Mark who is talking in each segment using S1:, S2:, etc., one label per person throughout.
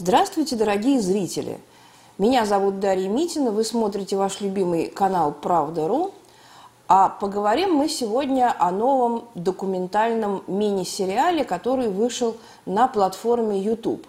S1: Здравствуйте, дорогие зрители! Меня зовут Дарья Митина, вы смотрите ваш любимый канал «Правда.ру», а поговорим мы сегодня о новом документальном мини-сериале, который вышел на платформе YouTube.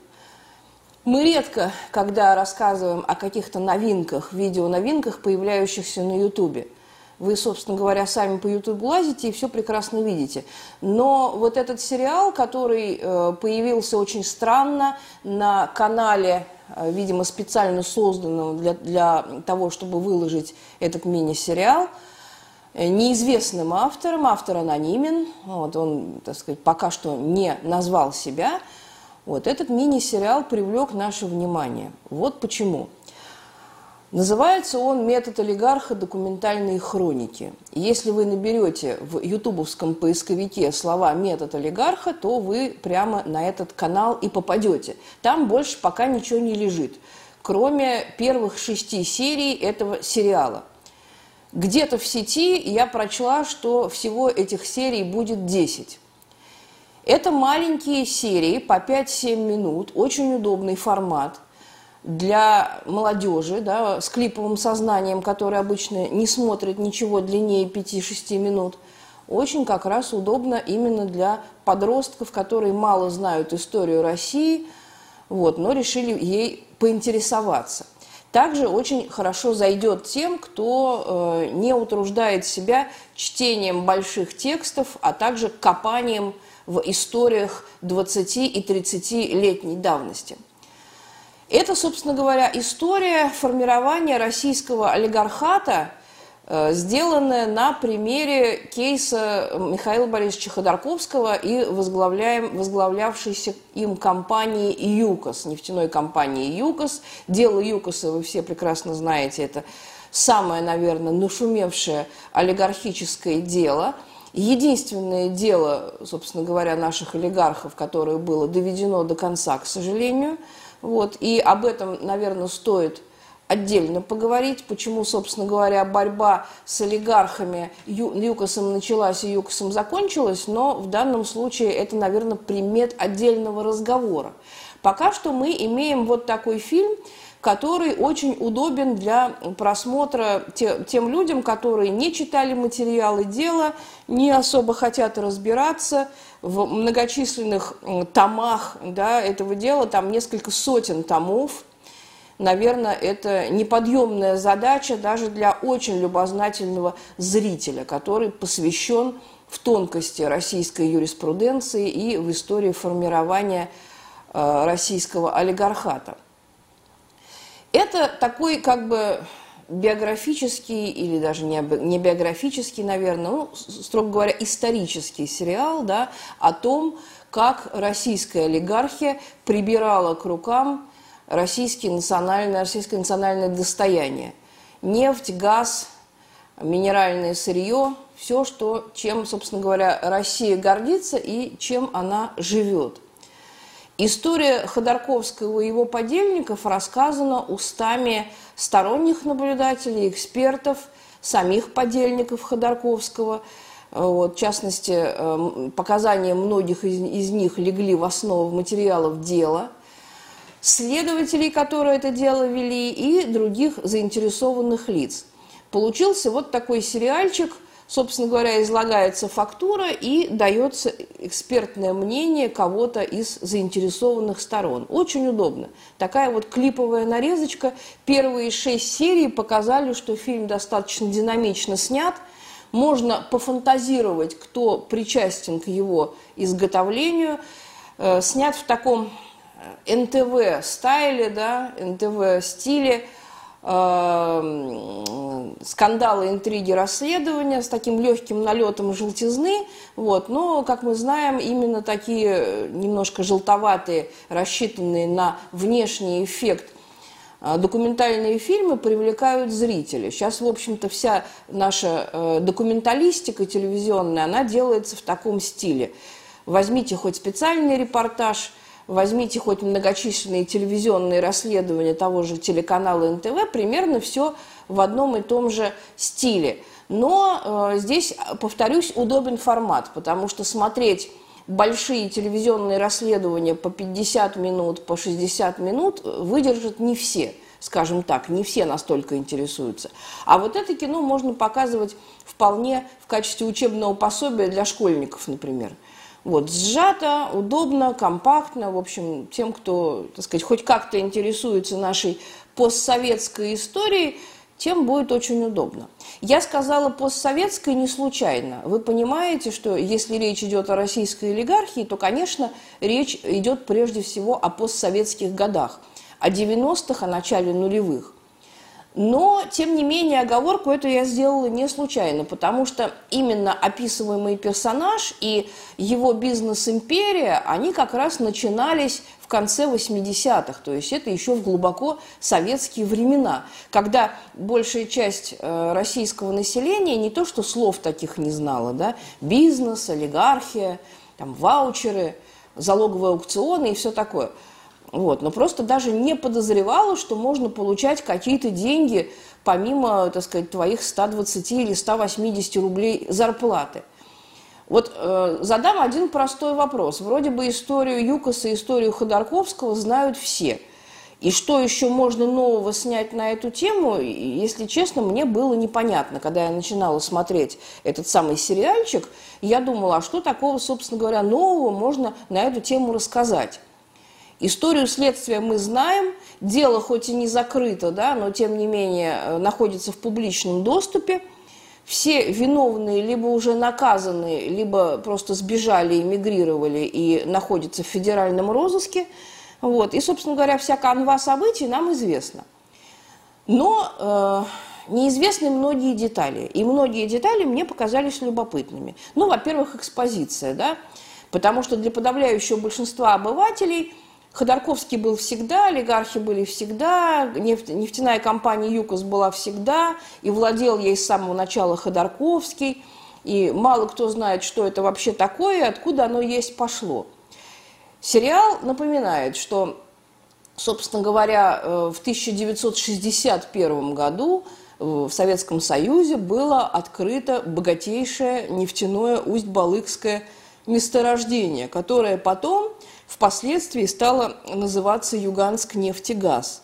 S1: Мы редко, когда рассказываем о каких-то новинках, видеоновинках, появляющихся на YouTube – вы, собственно говоря, сами по YouTube лазите и все прекрасно видите. Но вот этот сериал, который э, появился очень странно на канале, э, видимо, специально созданном для, для того, чтобы выложить этот мини-сериал, э, неизвестным автором, автор анонимен, вот он, так сказать, пока что не назвал себя, вот этот мини-сериал привлек наше внимание. Вот почему – Называется он «Метод олигарха. Документальные хроники». Если вы наберете в ютубовском поисковике слова «метод олигарха», то вы прямо на этот канал и попадете. Там больше пока ничего не лежит, кроме первых шести серий этого сериала. Где-то в сети я прочла, что всего этих серий будет 10. Это маленькие серии по 5-7 минут, очень удобный формат – для молодежи да, с клиповым сознанием, который обычно не смотрит ничего длиннее 5-6 минут, очень как раз удобно именно для подростков, которые мало знают историю России, вот, но решили ей поинтересоваться. Также очень хорошо зайдет тем, кто э, не утруждает себя чтением больших текстов, а также копанием в историях 20 и 30-летней давности – это, собственно говоря, история формирования российского олигархата, э, сделанная на примере кейса Михаила Борисовича Ходорковского и возглавлявшейся им компании ЮКОС, нефтяной компании ЮКОС. Дело ЮКОСа вы все прекрасно знаете, это самое, наверное, нашумевшее олигархическое дело – Единственное дело, собственно говоря, наших олигархов, которое было доведено до конца, к сожалению – вот, и об этом, наверное, стоит отдельно поговорить, почему, собственно говоря, борьба с олигархами Ю, ЮКОСом началась и ЮКОСом закончилась, но в данном случае это, наверное, примет отдельного разговора. Пока что мы имеем вот такой фильм, который очень удобен для просмотра те, тем людям, которые не читали материалы дела, не особо хотят разбираться в многочисленных томах да, этого дела, там несколько сотен томов. Наверное, это неподъемная задача даже для очень любознательного зрителя, который посвящен в тонкости российской юриспруденции и в истории формирования э, российского олигархата. Это такой как бы биографический или даже не, биографический, наверное, ну, строго говоря, исторический сериал да, о том, как российская олигархия прибирала к рукам российские национальное, российское национальное достояние. Нефть, газ, минеральное сырье, все, что, чем, собственно говоря, Россия гордится и чем она живет – История Ходорковского и его подельников рассказана устами сторонних наблюдателей, экспертов, самих подельников Ходорковского. Вот, в частности, эм, показания многих из, из них легли в основу материалов дела, следователей, которые это дело вели, и других заинтересованных лиц. Получился вот такой сериальчик – собственно говоря, излагается фактура и дается экспертное мнение кого-то из заинтересованных сторон. Очень удобно. Такая вот клиповая нарезочка. Первые шесть серий показали, что фильм достаточно динамично снят. Можно пофантазировать, кто причастен к его изготовлению. Э, снят в таком э, НТВ-стайле, да, НТВ-стиле – скандалы, интриги, расследования с таким легким налетом желтизны. Вот. Но, как мы знаем, именно такие немножко желтоватые, рассчитанные на внешний эффект э, документальные фильмы привлекают зрителей. Сейчас, в общем-то, вся наша э, документалистика телевизионная, она делается в таком стиле. Возьмите хоть специальный репортаж – возьмите хоть многочисленные телевизионные расследования того же телеканала НТВ, примерно все в одном и том же стиле. Но э, здесь, повторюсь, удобен формат, потому что смотреть большие телевизионные расследования по 50 минут, по 60 минут выдержат не все, скажем так, не все настолько интересуются. А вот это кино можно показывать вполне в качестве учебного пособия для школьников, например. Вот, сжато, удобно, компактно, в общем, тем, кто, так сказать, хоть как-то интересуется нашей постсоветской историей, тем будет очень удобно. Я сказала постсоветской не случайно. Вы понимаете, что если речь идет о российской олигархии, то, конечно, речь идет прежде всего о постсоветских годах, о 90-х, о начале нулевых. Но, тем не менее, оговорку эту я сделала не случайно, потому что именно описываемый персонаж и его бизнес-империя, они как раз начинались в конце 80-х, то есть это еще в глубоко советские времена, когда большая часть э, российского населения не то что слов таких не знала, да, бизнес, олигархия, там, ваучеры, залоговые аукционы и все такое – вот, но просто даже не подозревала, что можно получать какие-то деньги помимо, так сказать, твоих 120 или 180 рублей зарплаты. Вот э, задам один простой вопрос. Вроде бы историю Юкоса, историю Ходорковского знают все. И что еще можно нового снять на эту тему, если честно, мне было непонятно. Когда я начинала смотреть этот самый сериальчик, я думала, а что такого, собственно говоря, нового можно на эту тему рассказать. Историю следствия мы знаем, дело хоть и не закрыто, да, но тем не менее э, находится в публичном доступе. Все виновные либо уже наказаны, либо просто сбежали, эмигрировали и находятся в федеральном розыске. Вот. И, собственно говоря, вся канва событий нам известна. Но э, неизвестны многие детали. И многие детали мне показались любопытными. Ну, во-первых, экспозиция, да, потому что для подавляющего большинства обывателей – Ходорковский был всегда, олигархи были всегда, нефть, нефтяная компания «ЮКОС» была всегда, и владел ей с самого начала Ходорковский, и мало кто знает, что это вообще такое, откуда оно есть пошло. Сериал напоминает, что, собственно говоря, э, в 1961 году э, в Советском Союзе было открыто богатейшее нефтяное Усть-Балыкское месторождение, которое потом впоследствии стало называться Юганск нефтегаз.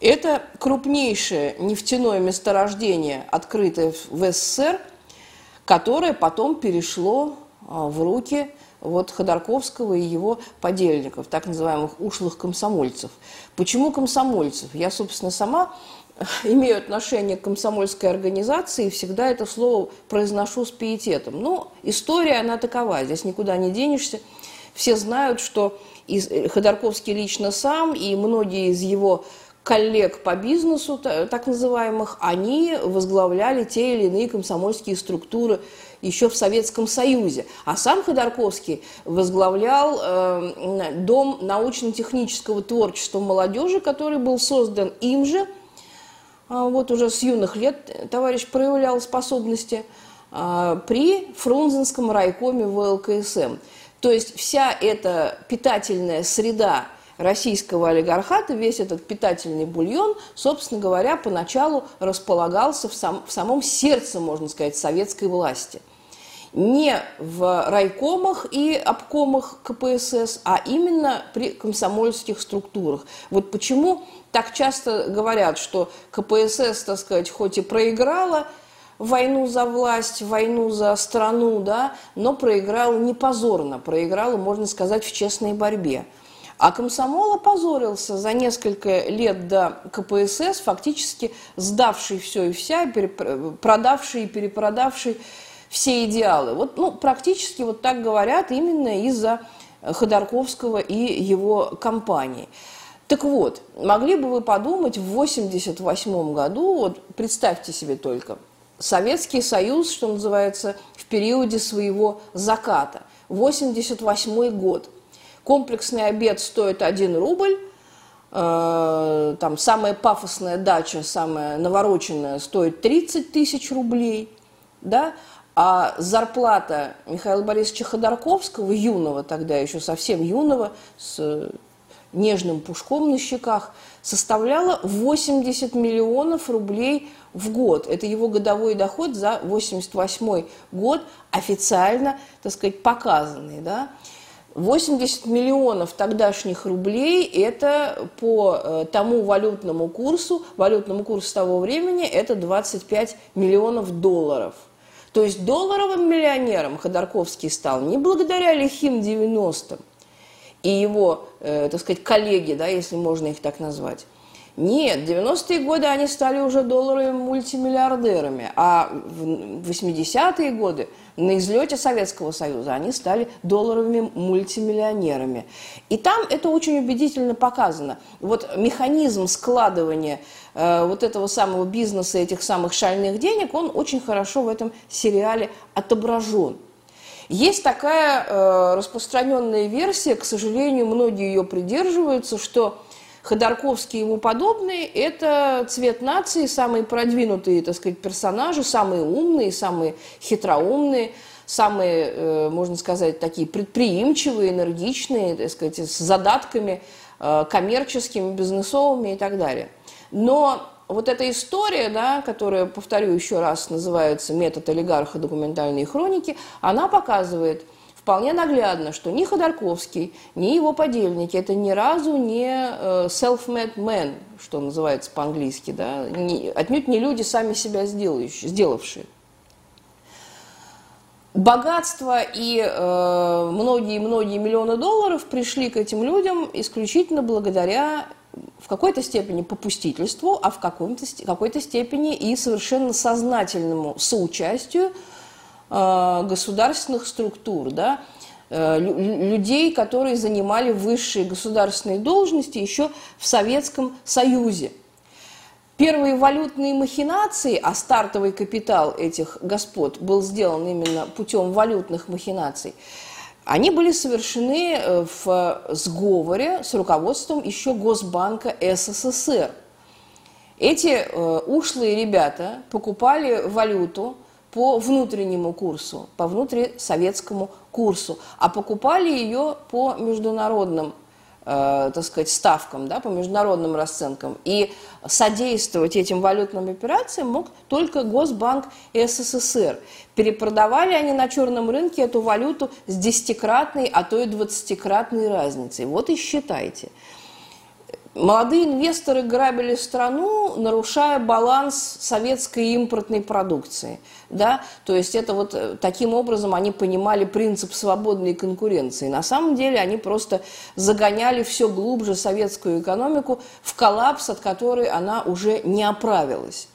S1: Это крупнейшее нефтяное месторождение, открытое в СССР, которое потом перешло а, в руки вот Ходорковского и его подельников, так называемых ушлых комсомольцев. Почему комсомольцев? Я, собственно, сама имею отношение к комсомольской организации и всегда это слово произношу с пиететом. Но история, она такова, здесь никуда не денешься – все знают, что и э, Ходорковский лично сам и многие из его коллег по бизнесу, так называемых, они возглавляли те или иные комсомольские структуры еще в Советском Союзе. А сам Ходорковский возглавлял э, Дом научно-технического творчества молодежи, который был создан им же. А вот уже с юных лет товарищ проявлял способности э, при Фрунзенском райкоме ВЛКСМ. То есть вся эта питательная среда российского олигархата, весь этот питательный бульон, собственно говоря, поначалу располагался в, сам, в самом сердце, можно сказать, советской власти. Не в райкомах и обкомах КПСС, а именно при комсомольских структурах. Вот почему так часто говорят, что КПСС, так сказать, хоть и проиграла – войну за власть, войну за страну, да, но проиграл не позорно, проиграл, можно сказать, в честной борьбе. А комсомол опозорился за несколько лет до КПСС, фактически сдавший все и вся, продавший и перепродавший все идеалы. Вот, ну, практически вот так говорят именно из-за Ходорковского и его компании. Так вот, могли бы вы подумать, в 1988 году, вот представьте себе только, Советский Союз, что называется, в периоде своего заката. 88 год. Комплексный обед стоит 1 рубль, э, там самая пафосная дача, самая навороченная, стоит 30 тысяч рублей, да, а зарплата Михаила Борисовича Ходорковского, юного тогда еще совсем юного, с нежным пушком на щеках, составляла 80 миллионов рублей в год. Это его годовой доход за 88 год, официально, так сказать, показанный. Да? 80 миллионов тогдашних рублей – это по э, тому валютному курсу, валютному курсу того времени – это 25 миллионов долларов. То есть долларовым миллионером Ходорковский стал не благодаря лихим 90-м и его, э, так сказать, коллеги, да, если можно их так назвать, нет, в 90-е годы они стали уже долларовыми мультимиллиардерами, а в 80-е годы на излете Советского Союза они стали долларовыми мультимиллионерами. И там это очень убедительно показано. Вот механизм складывания э, вот этого самого бизнеса, этих самых шальных денег, он очень хорошо в этом сериале отображен. Есть такая э, распространенная версия, к сожалению, многие ее придерживаются, что Ходорковский и ему подобные – это цвет нации, самые продвинутые, так сказать, персонажи, самые умные, самые хитроумные, самые, э, можно сказать, такие предприимчивые, энергичные, так сказать, с задатками э, коммерческими, бизнесовыми и так далее. Но вот эта история, да, которая, повторю еще раз, называется «Метод олигарха. Документальные хроники», она показывает – вполне наглядно, что ни Ходорковский, ни его подельники это ни разу не э, self-made men, что называется по-английски, да, не, отнюдь не люди, сами себя сделающие, сделавшие. Богатство и многие-многие э, миллионы долларов пришли к этим людям исключительно благодаря в какой-то степени попустительству, а в какой-то, какой-то степени и совершенно сознательному соучастию Э, государственных структур, да, э, людей, которые занимали высшие государственные должности еще в Советском Союзе. Первые валютные махинации, а стартовый капитал этих господ был сделан именно путем валютных махинаций, они были совершены э, в сговоре с руководством еще Госбанка СССР. Эти ушлые ребята покупали валюту – по внутреннему курсу, по внутрисоветскому курсу, а покупали ее по международным э, так сказать, ставкам, да, по международным расценкам. И содействовать этим валютным операциям мог только Госбанк СССР. Перепродавали они на черном рынке эту валюту с десятикратной, а то и двадцатикратной разницей. Вот и считайте. Молодые инвесторы грабили страну, нарушая баланс советской импортной продукции. Да? То есть это вот э, таким образом они понимали принцип свободной конкуренции. На самом деле они просто загоняли все глубже советскую экономику в коллапс, от которой она уже не оправилась.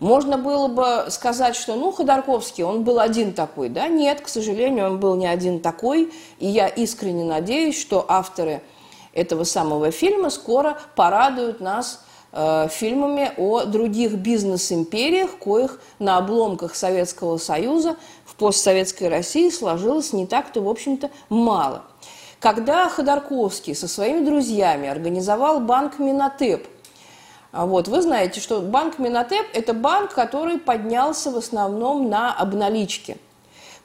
S1: Можно было бы сказать, что, ну, Ходорковский, он был один такой. Да, нет, к сожалению, он был не один такой. И я искренне надеюсь, что авторы – этого самого фильма скоро порадуют нас э, фильмами о других бизнес-империях, коих на обломках Советского Союза в постсоветской России сложилось не так-то, в общем-то, мало. Когда Ходорковский со своими друзьями организовал банк Минотеп, а вот, вы знаете, что банк Минотеп – это банк, который поднялся в основном на обналичке.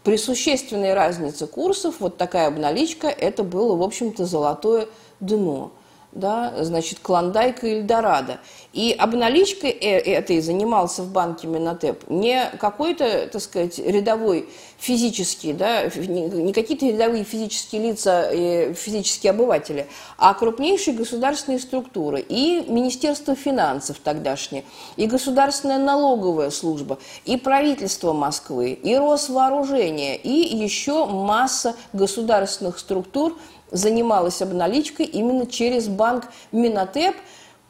S1: При существенной разнице курсов вот такая обналичка – это было, в общем-то, золотое дно да, значит, Клондайк и Эльдорадо. И обналичкой э, этой занимался в банке Минотеп не какой-то, так сказать, рядовой физический, да, не какие-то рядовые физические лица, физические обыватели, а крупнейшие государственные структуры. И Министерство финансов тогдашнее, и Государственная налоговая служба, и правительство Москвы, и Росвооружение, и еще масса государственных структур, занималась обналичкой именно через банк Минотеп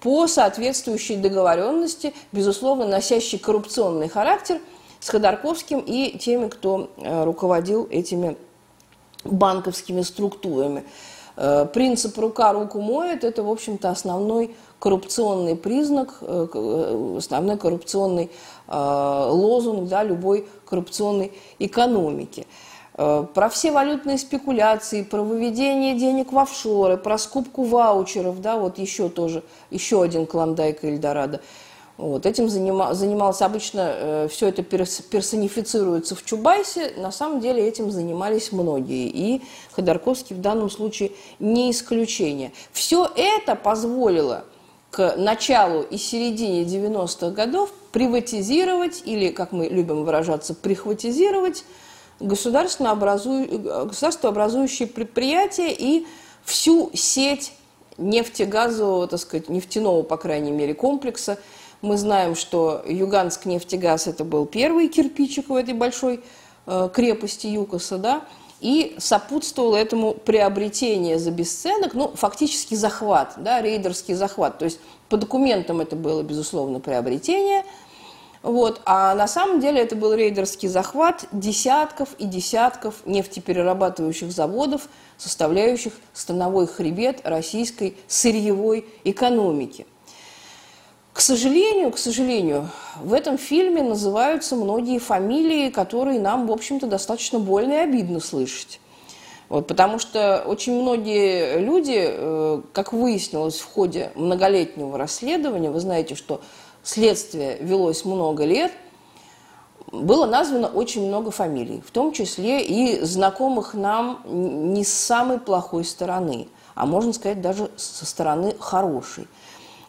S1: по соответствующей договоренности, безусловно, носящей коррупционный характер с Ходорковским и теми, кто э, руководил этими банковскими структурами. Э, принцип «рука руку моет» – это, в общем-то, основной коррупционный признак, э, основной коррупционный лозунг да, любой коррупционной экономики. Э, про все валютные спекуляции, про выведение денег в офшоры, про скупку ваучеров, да, вот еще тоже, еще один клондайк Эльдорадо. Вот, этим занима, занимался обычно, э, все это персонифицируется в Чубайсе, на самом деле этим занимались многие, и Ходорковский в данном случае не исключение. Все это позволило к началу и середине 90-х годов приватизировать, или, как мы любим выражаться, прихватизировать государственно образу... государствообразующие предприятия и всю сеть нефтегазового, так сказать, нефтяного, по крайней мере, комплекса. Мы знаем, что Юганск нефтегаз это был первый кирпичик в этой большой э, крепости ЮКОСа, да, и сопутствовало этому приобретение за бесценок, ну, фактически захват, да, рейдерский захват. То есть по документам это было, безусловно, приобретение, вот, а на самом деле это был рейдерский захват десятков и десятков нефтеперерабатывающих заводов, составляющих становой хребет российской сырьевой экономики. К сожалению, к сожалению, в этом фильме называются многие фамилии, которые нам, в общем-то, достаточно больно и обидно слышать. Вот, потому что очень многие люди, э, как выяснилось в ходе многолетнего расследования, вы знаете, что следствие велось много лет, было названо очень много фамилий, в том числе и знакомых нам не с самой плохой стороны, а можно сказать даже со стороны хорошей –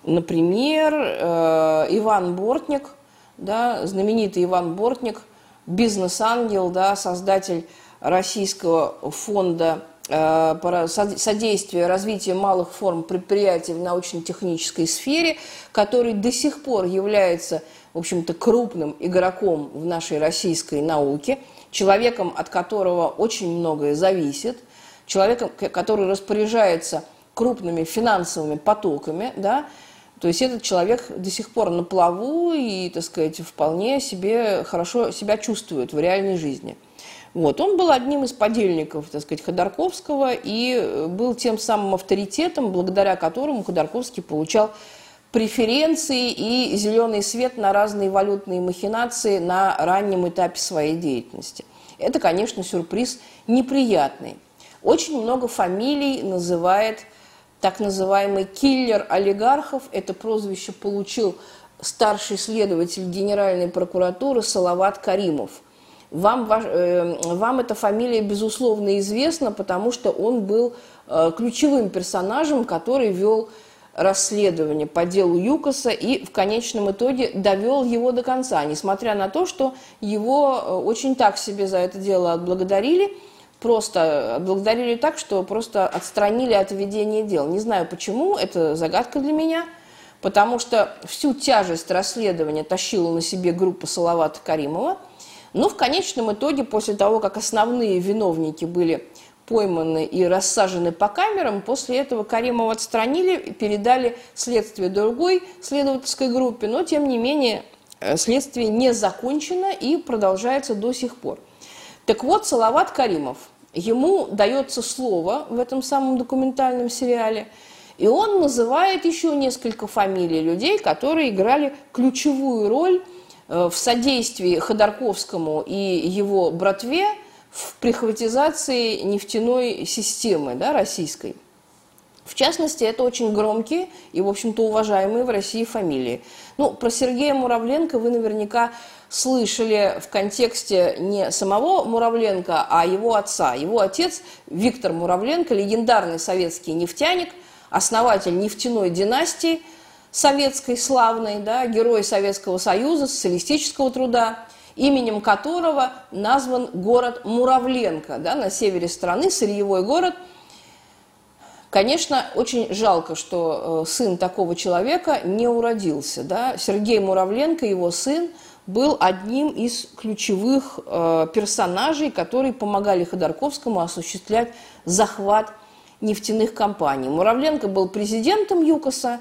S1: Например, э, Иван Бортник, да, знаменитый Иван Бортник, бизнес-ангел, да, создатель Российского фонда э, содействия развитию малых форм предприятий в научно-технической сфере, который до сих пор является, в общем-то, крупным игроком в нашей российской науке, человеком, от которого очень многое зависит, человеком, который распоряжается крупными финансовыми потоками, да, то есть этот человек до сих пор на плаву и, так сказать, вполне себе хорошо себя чувствует в реальной жизни. Вот. Он был одним из подельников, так сказать, Ходорковского и был тем самым авторитетом, благодаря которому Ходорковский получал преференции и зеленый свет на разные валютные махинации на раннем этапе своей деятельности. Это, конечно, сюрприз неприятный. Очень много фамилий называет так называемый киллер олигархов. Это прозвище получил старший следователь Генеральной прокуратуры Салават Каримов. Вам, э, вам эта фамилия, безусловно, известна, потому что он был э, ключевым персонажем, который вел расследование по делу Юкоса и в конечном итоге довел его до конца, несмотря на то, что его э, очень так себе за это дело отблагодарили – просто благодарили так, что просто отстранили от ведения дел. Не знаю почему, это загадка для меня, потому что всю тяжесть расследования тащила на себе группа Салавата Каримова. Но в конечном итоге, после того, как основные виновники были пойманы и рассажены по камерам, после этого Каримова отстранили, передали следствие другой следовательской группе, но тем не менее э, следствие не закончено и продолжается до сих пор. Так вот, Салават Каримов – ему дается слово в этом самом документальном сериале, и он называет еще несколько фамилий людей, которые играли ключевую роль э, в содействии Ходорковскому и его братве в прихватизации нефтяной системы да, российской. В частности, это очень громкие и, в общем-то, уважаемые в России фамилии. Ну, про Сергея Муравленко вы наверняка слышали в контексте не самого Муравленко, а его отца. Его отец Виктор Муравленко, легендарный советский нефтяник, основатель нефтяной династии советской славной, да, герой Советского Союза, социалистического труда, именем которого назван город Муравленко да, на севере страны, сырьевой город – Конечно, очень жалко, что э, сын такого человека не уродился. Да? Сергей Муравленко, его сын, был одним из ключевых э, персонажей, которые помогали Ходорковскому осуществлять захват нефтяных компаний. Муравленко был президентом ЮКОСа,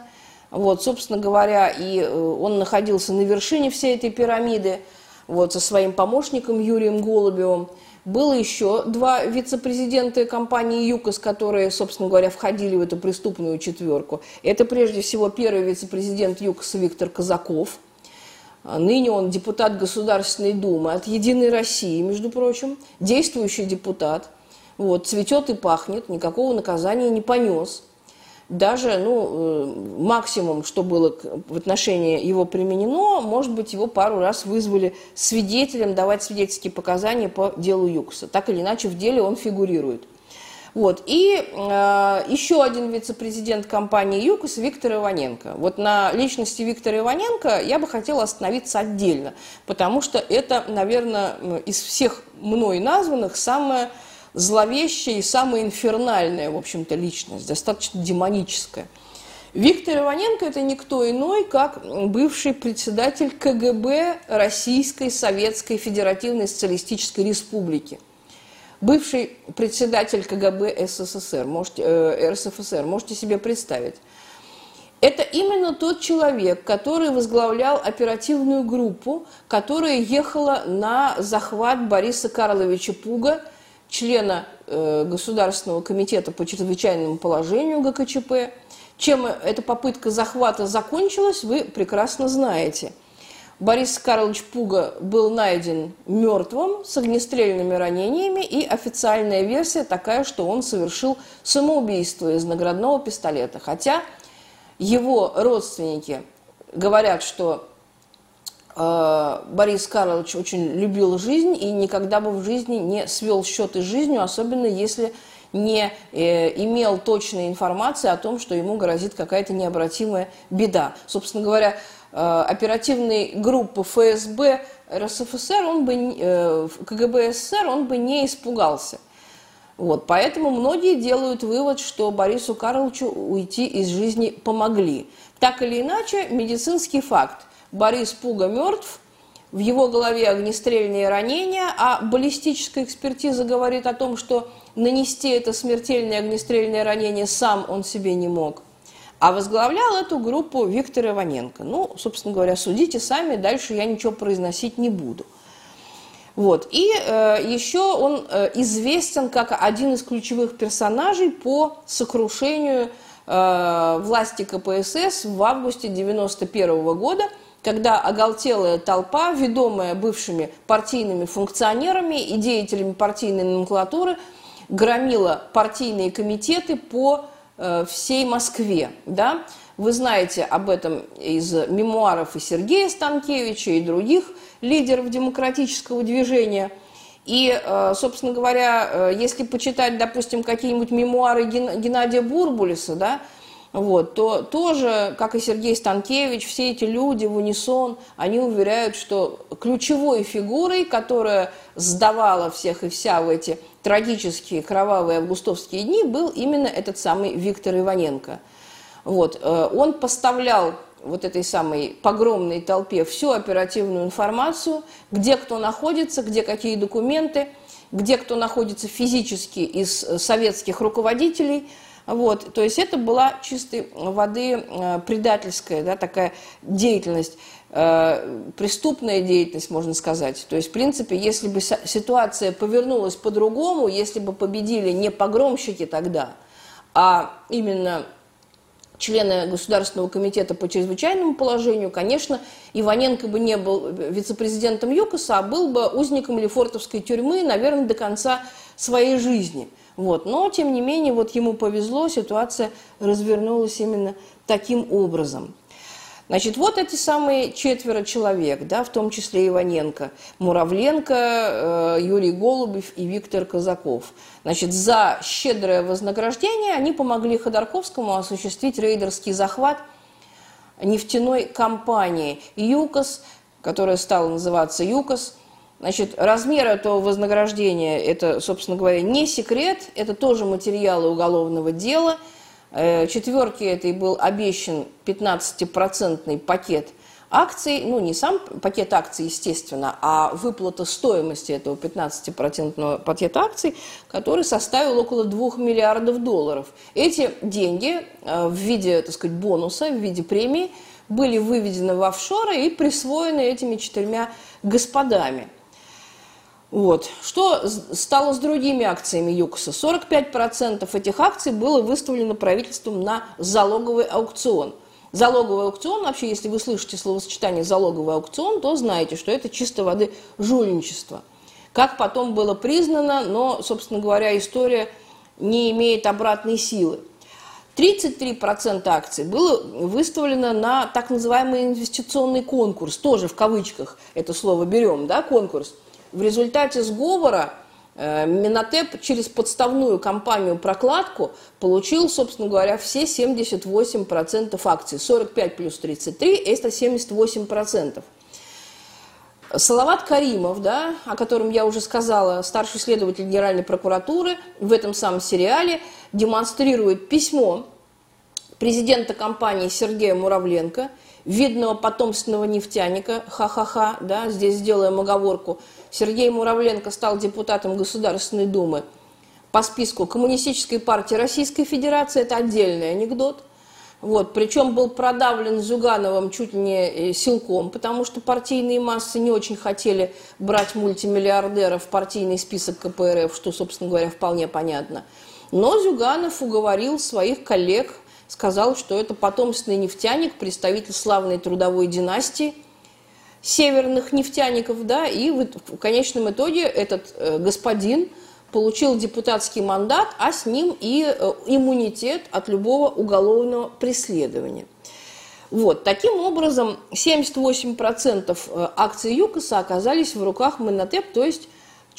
S1: вот, собственно говоря, и э, он находился на вершине всей этой пирамиды вот, со своим помощником Юрием Голубевым. Было еще два вице-президента компании ЮКОС, которые, собственно говоря, входили в эту преступную четверку. Это прежде всего первый вице-президент ЮКОСа Виктор Казаков – ныне он депутат Государственной Думы от «Единой России», между прочим, действующий депутат. Вот, цветет и пахнет, никакого наказания не понес. Даже ну, э, максимум, что было в отношении его применено, может быть, его пару раз вызвали свидетелем давать свидетельские показания по делу Юкса. Так или иначе, в деле он фигурирует. Вот. И э, еще один вице-президент компании ЮКОС Виктор Иваненко. Вот на личности Виктора Иваненко я бы хотела остановиться отдельно, потому что это, наверное, из всех мной названных самая зловещая и самая инфернальная, в общем-то, личность, достаточно демоническая. Виктор Иваненко – это никто иной, как бывший председатель КГБ Российской Советской Федеративной Социалистической Республики – бывший председатель КГБ СССР, можете, э, РСФСР, можете себе представить. Это именно тот человек, который возглавлял оперативную группу, которая ехала на захват Бориса Карловича Пуга, члена э, Государственного комитета по чрезвычайному положению ГКЧП. Чем эта попытка захвата закончилась, вы прекрасно знаете – Борис Карлович Пуга был найден мертвым с огнестрельными ранениями, и официальная версия такая, что он совершил самоубийство из наградного пистолета. Хотя его родственники говорят, что э, Борис Карлович очень любил жизнь и никогда бы в жизни не свел счеты с жизнью, особенно если не э, имел точной информации о том, что ему грозит какая-то необратимая беда. Собственно говоря, оперативной группы ФСБ РСФСР, он бы, э, КГБ СССР, он бы не испугался. Вот, поэтому многие делают вывод, что Борису Карловичу уйти из жизни помогли. Так или иначе, медицинский факт. Борис Пуга мертв, в его голове огнестрельные ранения, а баллистическая экспертиза говорит о том, что нанести это смертельное огнестрельное ранение сам он себе не мог – а возглавлял эту группу Виктор Иваненко. Ну, собственно говоря, судите сами, дальше я ничего произносить не буду. Вот. И э, еще он э, известен как один из ключевых персонажей по сокрушению э, власти КПСС в августе 1991 года, когда оголтелая толпа, ведомая бывшими партийными функционерами и деятелями партийной номенклатуры, громила партийные комитеты по всей Москве. Да? Вы знаете об этом из мемуаров и Сергея Станкевича, и других лидеров демократического движения. И, э, собственно говоря, э, если почитать, допустим, какие-нибудь мемуары Геннадия Бурбулиса, да, вот, то тоже, как и Сергей Станкевич, все эти люди в унисон, они уверяют, что ключевой фигурой, которая сдавала всех и вся в эти трагические кровавые августовские дни, был именно этот самый Виктор Иваненко. Вот, э, он поставлял вот этой самой погромной толпе всю оперативную информацию, где кто находится, где какие документы, где кто находится физически из советских руководителей – вот, то есть это была чистой воды э, предательская да, такая деятельность, э, преступная деятельность, можно сказать. То есть, в принципе, если бы ситуация повернулась по-другому, если бы победили не погромщики тогда, а именно члены Государственного комитета по чрезвычайному положению, конечно, Иваненко бы не был вице-президентом ЮКОСа, а был бы узником Лефортовской тюрьмы, наверное, до конца своей жизни – вот. Но, тем не менее, вот ему повезло, ситуация развернулась именно таким образом. Значит, вот эти самые четверо человек, да, в том числе Иваненко, Муравленко, э, Юрий Голубев и Виктор Казаков. Значит, за щедрое вознаграждение они помогли Ходорковскому осуществить рейдерский захват нефтяной компании «ЮКОС», которая стала называться «ЮКОС», Значит, размер этого вознаграждения, это, собственно говоря, не секрет, это тоже материалы уголовного дела. Э, четверке этой был обещан 15-процентный пакет акций, ну не сам пакет акций, естественно, а выплата стоимости этого 15-процентного пакета акций, который составил около 2 миллиардов долларов. Эти деньги э, в виде, так сказать, бонуса, в виде премии были выведены в офшоры и присвоены этими четырьмя господами – вот. Что стало с другими акциями ЮКОСа? 45% этих акций было выставлено правительством на залоговый аукцион. Залоговый аукцион, вообще, если вы слышите словосочетание залоговый аукцион, то знаете, что это чисто воды жульничество. Как потом было признано, но, собственно говоря, история не имеет обратной силы. 33% акций было выставлено на так называемый инвестиционный конкурс, тоже в кавычках это слово берем, да, конкурс – в результате сговора Э, Минотеп через подставную компанию «Прокладку» получил, собственно говоря, все 78% акций. 45 плюс 33 – это 78%. Салават Каримов, да, о котором я уже сказала, старший следователь Генеральной прокуратуры, в этом самом сериале демонстрирует письмо президента компании Сергея Муравленко, видного потомственного нефтяника, ха-ха-ха, да, здесь сделаем оговорку, Сергей Муравленко стал депутатом Государственной Думы по списку Коммунистической партии Российской Федерации, это отдельный анекдот – вот, причем был продавлен Зюгановым чуть ли не э, силком, потому что партийные массы не очень хотели брать мультимиллиардеров в партийный список КПРФ, что, собственно говоря, вполне понятно. Но Зюганов уговорил своих коллег, сказал, что это потомственный нефтяник, представитель славной трудовой династии северных нефтяников, да, и в конечном итоге этот э, господин – получил депутатский мандат, а с ним и э, иммунитет от любого уголовного преследования. Вот, таким образом, 78% э, акций ЮКОСа оказались в руках Минотеп, то есть,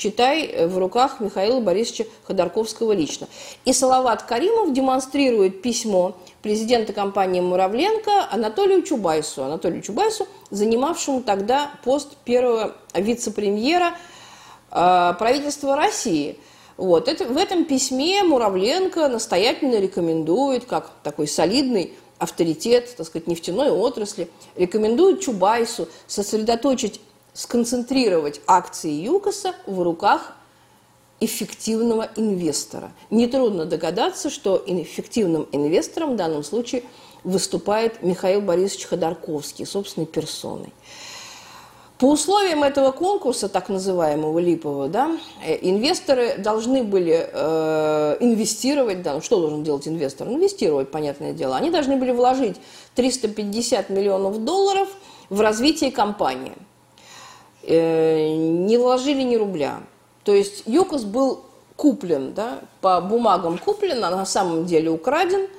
S1: читай, э, в руках Михаила Борисовича Ходорковского лично. И Салават Каримов демонстрирует письмо президента компании «Муравленко» Анатолию Чубайсу. Анатолию Чубайсу, занимавшему тогда пост первого вице-премьера – Э, правительства России. Вот. Это, в этом письме Муравленко настоятельно рекомендует, как такой солидный авторитет, так сказать, нефтяной отрасли, рекомендует Чубайсу сосредоточить, сконцентрировать акции ЮКОСа в руках эффективного инвестора. Нетрудно догадаться, что эффективным инвестором в данном случае выступает Михаил Борисович Ходорковский, собственной персоной. По условиям этого конкурса, так называемого липового, да, э, инвесторы должны были э, инвестировать, да, ну что должен делать инвестор? Инвестировать, понятное дело. Они должны были вложить 350 миллионов долларов в развитие компании. Э, не вложили ни рубля. То есть ЮКОС был куплен, да, по бумагам куплен, а на самом деле украден –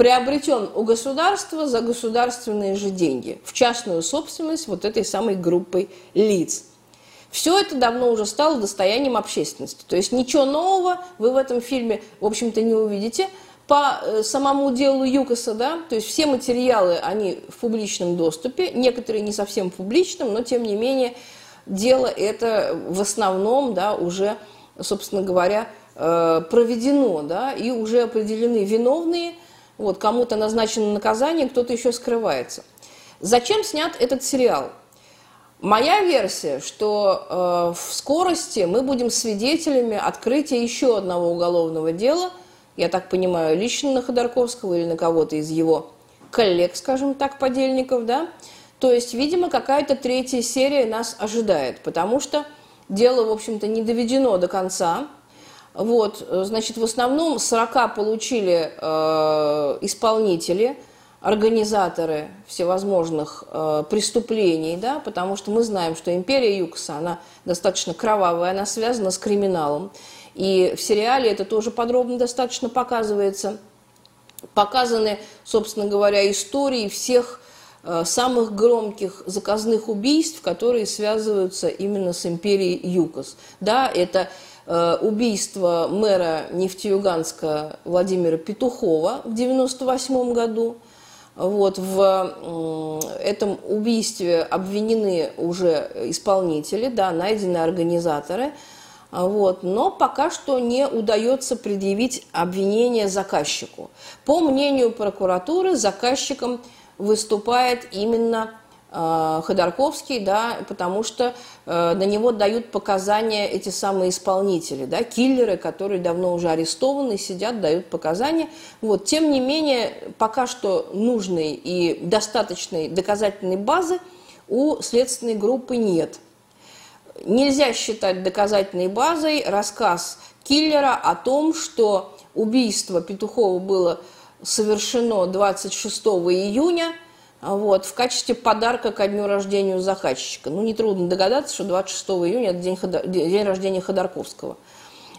S1: приобретен у государства за государственные же деньги, в частную собственность вот этой самой группой лиц. Все это давно уже стало достоянием общественности. То есть ничего нового вы в этом фильме, в общем-то, не увидите. По э, самому делу ЮКОСа, да, то есть все материалы, они в публичном доступе, некоторые не совсем в публичном, но тем не менее дело это в основном, да, уже, собственно говоря, э, проведено, да, и уже определены виновные – вот, кому-то назначено наказание, кто-то еще скрывается. Зачем снят этот сериал? Моя версия, что э, в скорости мы будем свидетелями открытия еще одного уголовного дела, я так понимаю, лично на Ходорковского или на кого-то из его коллег, скажем так, подельников, да. То есть, видимо, какая-то третья серия нас ожидает, потому что дело, в общем-то, не доведено до конца. Вот, э, значит, в основном 40 получили э, исполнители, организаторы всевозможных э, преступлений, да, потому что мы знаем, что империя Юкса, она достаточно кровавая, она связана с криминалом. И в сериале это тоже подробно достаточно показывается. Показаны, собственно говоря, истории всех э, самых громких заказных убийств, которые связываются именно с империей Юкос. Да, это Э, убийство мэра Нефтеюганска Владимира Петухова в 1998 году. Вот, в этом убийстве обвинены уже исполнители, да, найдены организаторы. Вот, но пока что не удается предъявить обвинение заказчику. По мнению прокуратуры, заказчиком выступает именно Э, Ходорковский, да, потому что э, на него дают показания эти самые исполнители, да, киллеры, которые давно уже арестованы, сидят, дают показания. Вот. Тем не менее, пока что нужной и достаточной доказательной базы у следственной группы нет. Нельзя считать доказательной базой рассказ киллера о том, что убийство Петухова было совершено 26 июня – вот, в качестве подарка ко дню рождения заказчика. Ну, нетрудно догадаться, что 26 июня – это день, Ходор... день рождения Ходорковского.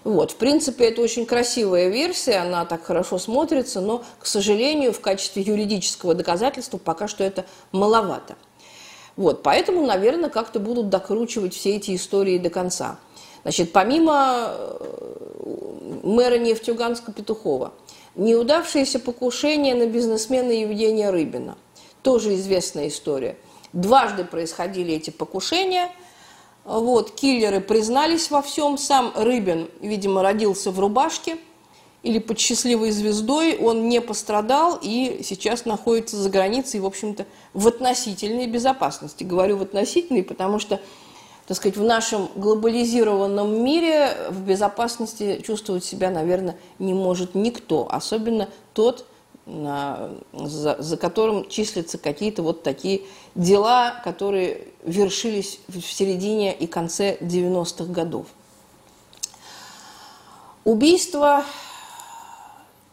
S1: Вот, в принципе, это очень красивая версия, она так хорошо смотрится, но, к сожалению, в качестве юридического доказательства пока что это маловато. Вот, поэтому, наверное, как-то будут докручивать все эти истории до конца. Значит, помимо э, мэра Нефтьюганска Петухова, неудавшееся покушение на бизнесмена Евгения Рыбина. Тоже известная история. Дважды происходили эти покушения. Вот, киллеры признались во всем. Сам Рыбин, видимо, родился в рубашке или под счастливой звездой. Он не пострадал и сейчас находится за границей, в общем-то, в относительной безопасности. Говорю в относительной, потому что так сказать, в нашем глобализированном мире в безопасности чувствовать себя, наверное, не может никто, особенно тот, за, за которым числятся какие-то вот такие дела, которые вершились в середине и конце 90-х годов. Убийство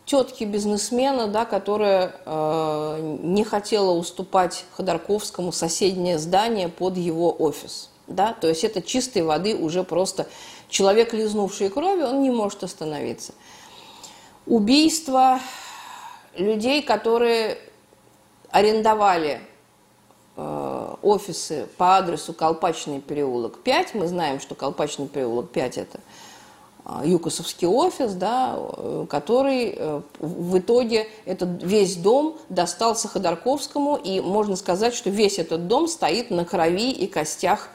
S1: тетки бизнесмена, да, которая э, не хотела уступать Ходорковскому соседнее здание под его офис да, то есть это чистой воды уже просто человек, лизнувший крови, он не может остановиться. Убийство людей, которые арендовали э, офисы по адресу Колпачный переулок 5, мы знаем, что Колпачный переулок 5 это Юкосовский офис, да, э, который э, в итоге этот весь дом достался Ходорковскому, и можно сказать, что весь этот дом стоит на крови и костях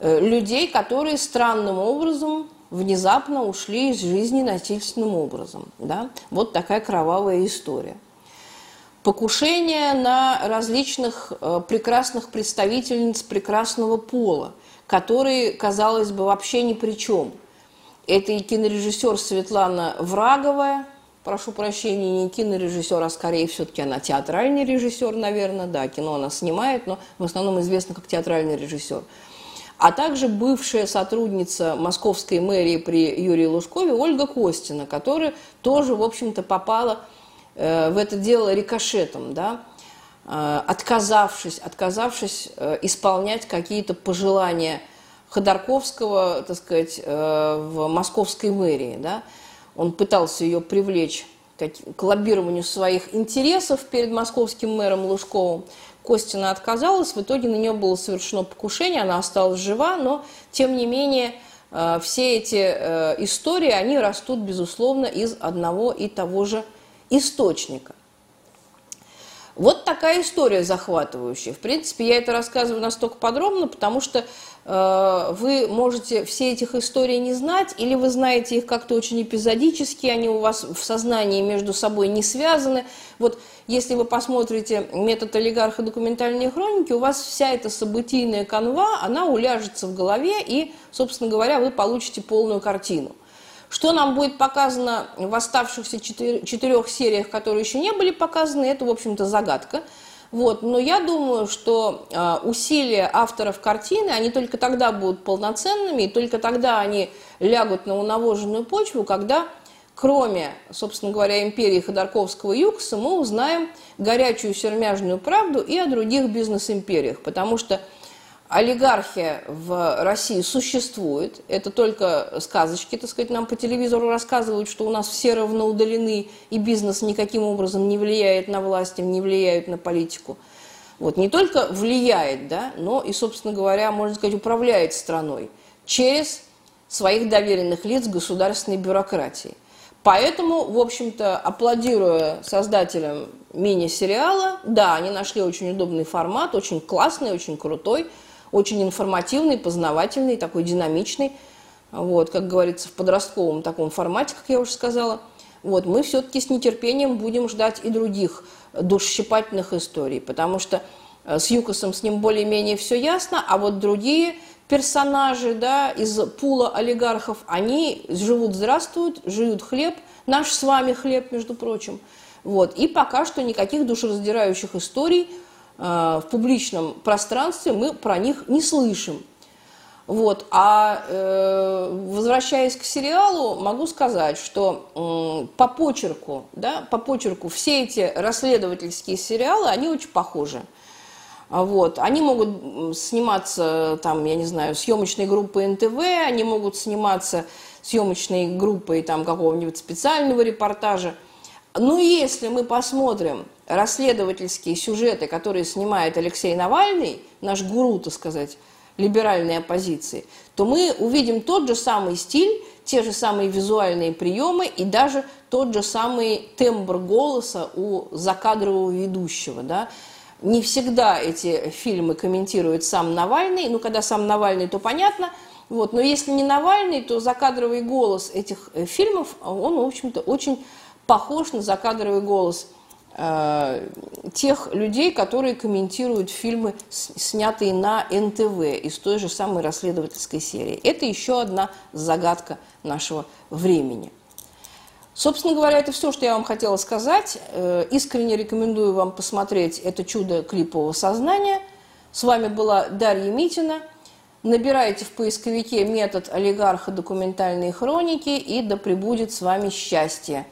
S1: Э, людей, которые странным образом внезапно ушли из жизни насильственным образом. Да? Вот такая кровавая история. Покушение на различных прекрасных представительниц прекрасного пола, которые, казалось бы, вообще ни при чем. Это и кинорежиссер Светлана Враговая, прошу прощения, не кинорежиссер, а скорее все-таки она театральный режиссер, наверное, да, кино она снимает, но в основном известна как театральный режиссер – а также бывшая сотрудница московской мэрии при Юрии Лужкове Ольга Костина, которая тоже, в общем-то, попала э, в это дело рикошетом, да, э, отказавшись, отказавшись э, исполнять какие-то пожелания Ходорковского, так сказать, в московской мэрии. Да. Он пытался ее привлечь к лоббированию своих интересов перед московским мэром Лужковым. Костина отказалась, в итоге на нее было совершено покушение, она осталась жива, но тем не менее э, все эти э, истории, они растут, безусловно, из одного и того же источника. Вот такая история захватывающая. В принципе, я это рассказываю настолько подробно, потому что э, вы можете все этих историй не знать, или вы знаете их как-то очень эпизодически, они у вас в сознании между собой не связаны. Вот если вы посмотрите метод олигарха документальной хроники, у вас вся эта событийная канва, она уляжется в голове, и, собственно говоря, вы получите полную картину. Что нам будет показано в оставшихся четырех сериях, которые еще не были показаны, это, в общем-то, загадка. Вот. Но я думаю, что э, усилия авторов картины, они только тогда будут полноценными, и только тогда они лягут на унавоженную почву, когда кроме, собственно говоря, империи Ходорковского и Юкоса, мы узнаем горячую сермяжную правду и о других бизнес-империях, потому что олигархия в России существует, это только сказочки, так сказать, нам по телевизору рассказывают, что у нас все равно удалены, и бизнес никаким образом не влияет на власть, не влияет на политику. Вот, не только влияет, да, но и, собственно говоря, можно сказать, управляет страной через своих доверенных лиц государственной бюрократии. Поэтому, в общем-то, аплодируя создателям мини-сериала, да, они нашли очень удобный формат, очень классный, очень крутой, очень информативный, познавательный, такой динамичный, вот, как говорится, в подростковом таком формате, как я уже сказала. Вот, мы все-таки с нетерпением будем ждать и других душесчипательных историй, потому что э, с Юкосом с ним более-менее все ясно, а вот другие персонажи да, из пула олигархов, они живут, здравствуют, живут хлеб, наш с вами хлеб, между прочим. Вот. И пока что никаких душераздирающих историй в публичном пространстве мы про них не слышим. Вот. А э, возвращаясь к сериалу, могу сказать, что э, по почерку, да, по почерку все эти расследовательские сериалы, они очень похожи. Вот. Они могут сниматься, там, я не знаю, съемочной группой НТВ, они могут сниматься съемочной группой там, какого-нибудь специального репортажа. Но если мы посмотрим расследовательские сюжеты, которые снимает Алексей Навальный, наш гуру, так сказать, либеральной оппозиции, то мы увидим тот же самый стиль, те же самые визуальные приемы и даже тот же самый тембр голоса у закадрового ведущего. Да? Не всегда эти фильмы комментирует сам Навальный, ну, когда сам Навальный, то понятно, вот, но если не Навальный, то закадровый голос этих э, фильмов, он, в общем-то, очень похож на закадровый голос тех людей, которые комментируют фильмы, снятые на НТВ из той же самой расследовательской серии. Это еще одна загадка нашего времени. Собственно говоря, это все, что я вам хотела сказать. Э, искренне рекомендую вам посмотреть это чудо клипового сознания. С вами была Дарья Митина. Набирайте в поисковике метод олигарха документальные хроники, и да пребудет с вами счастье.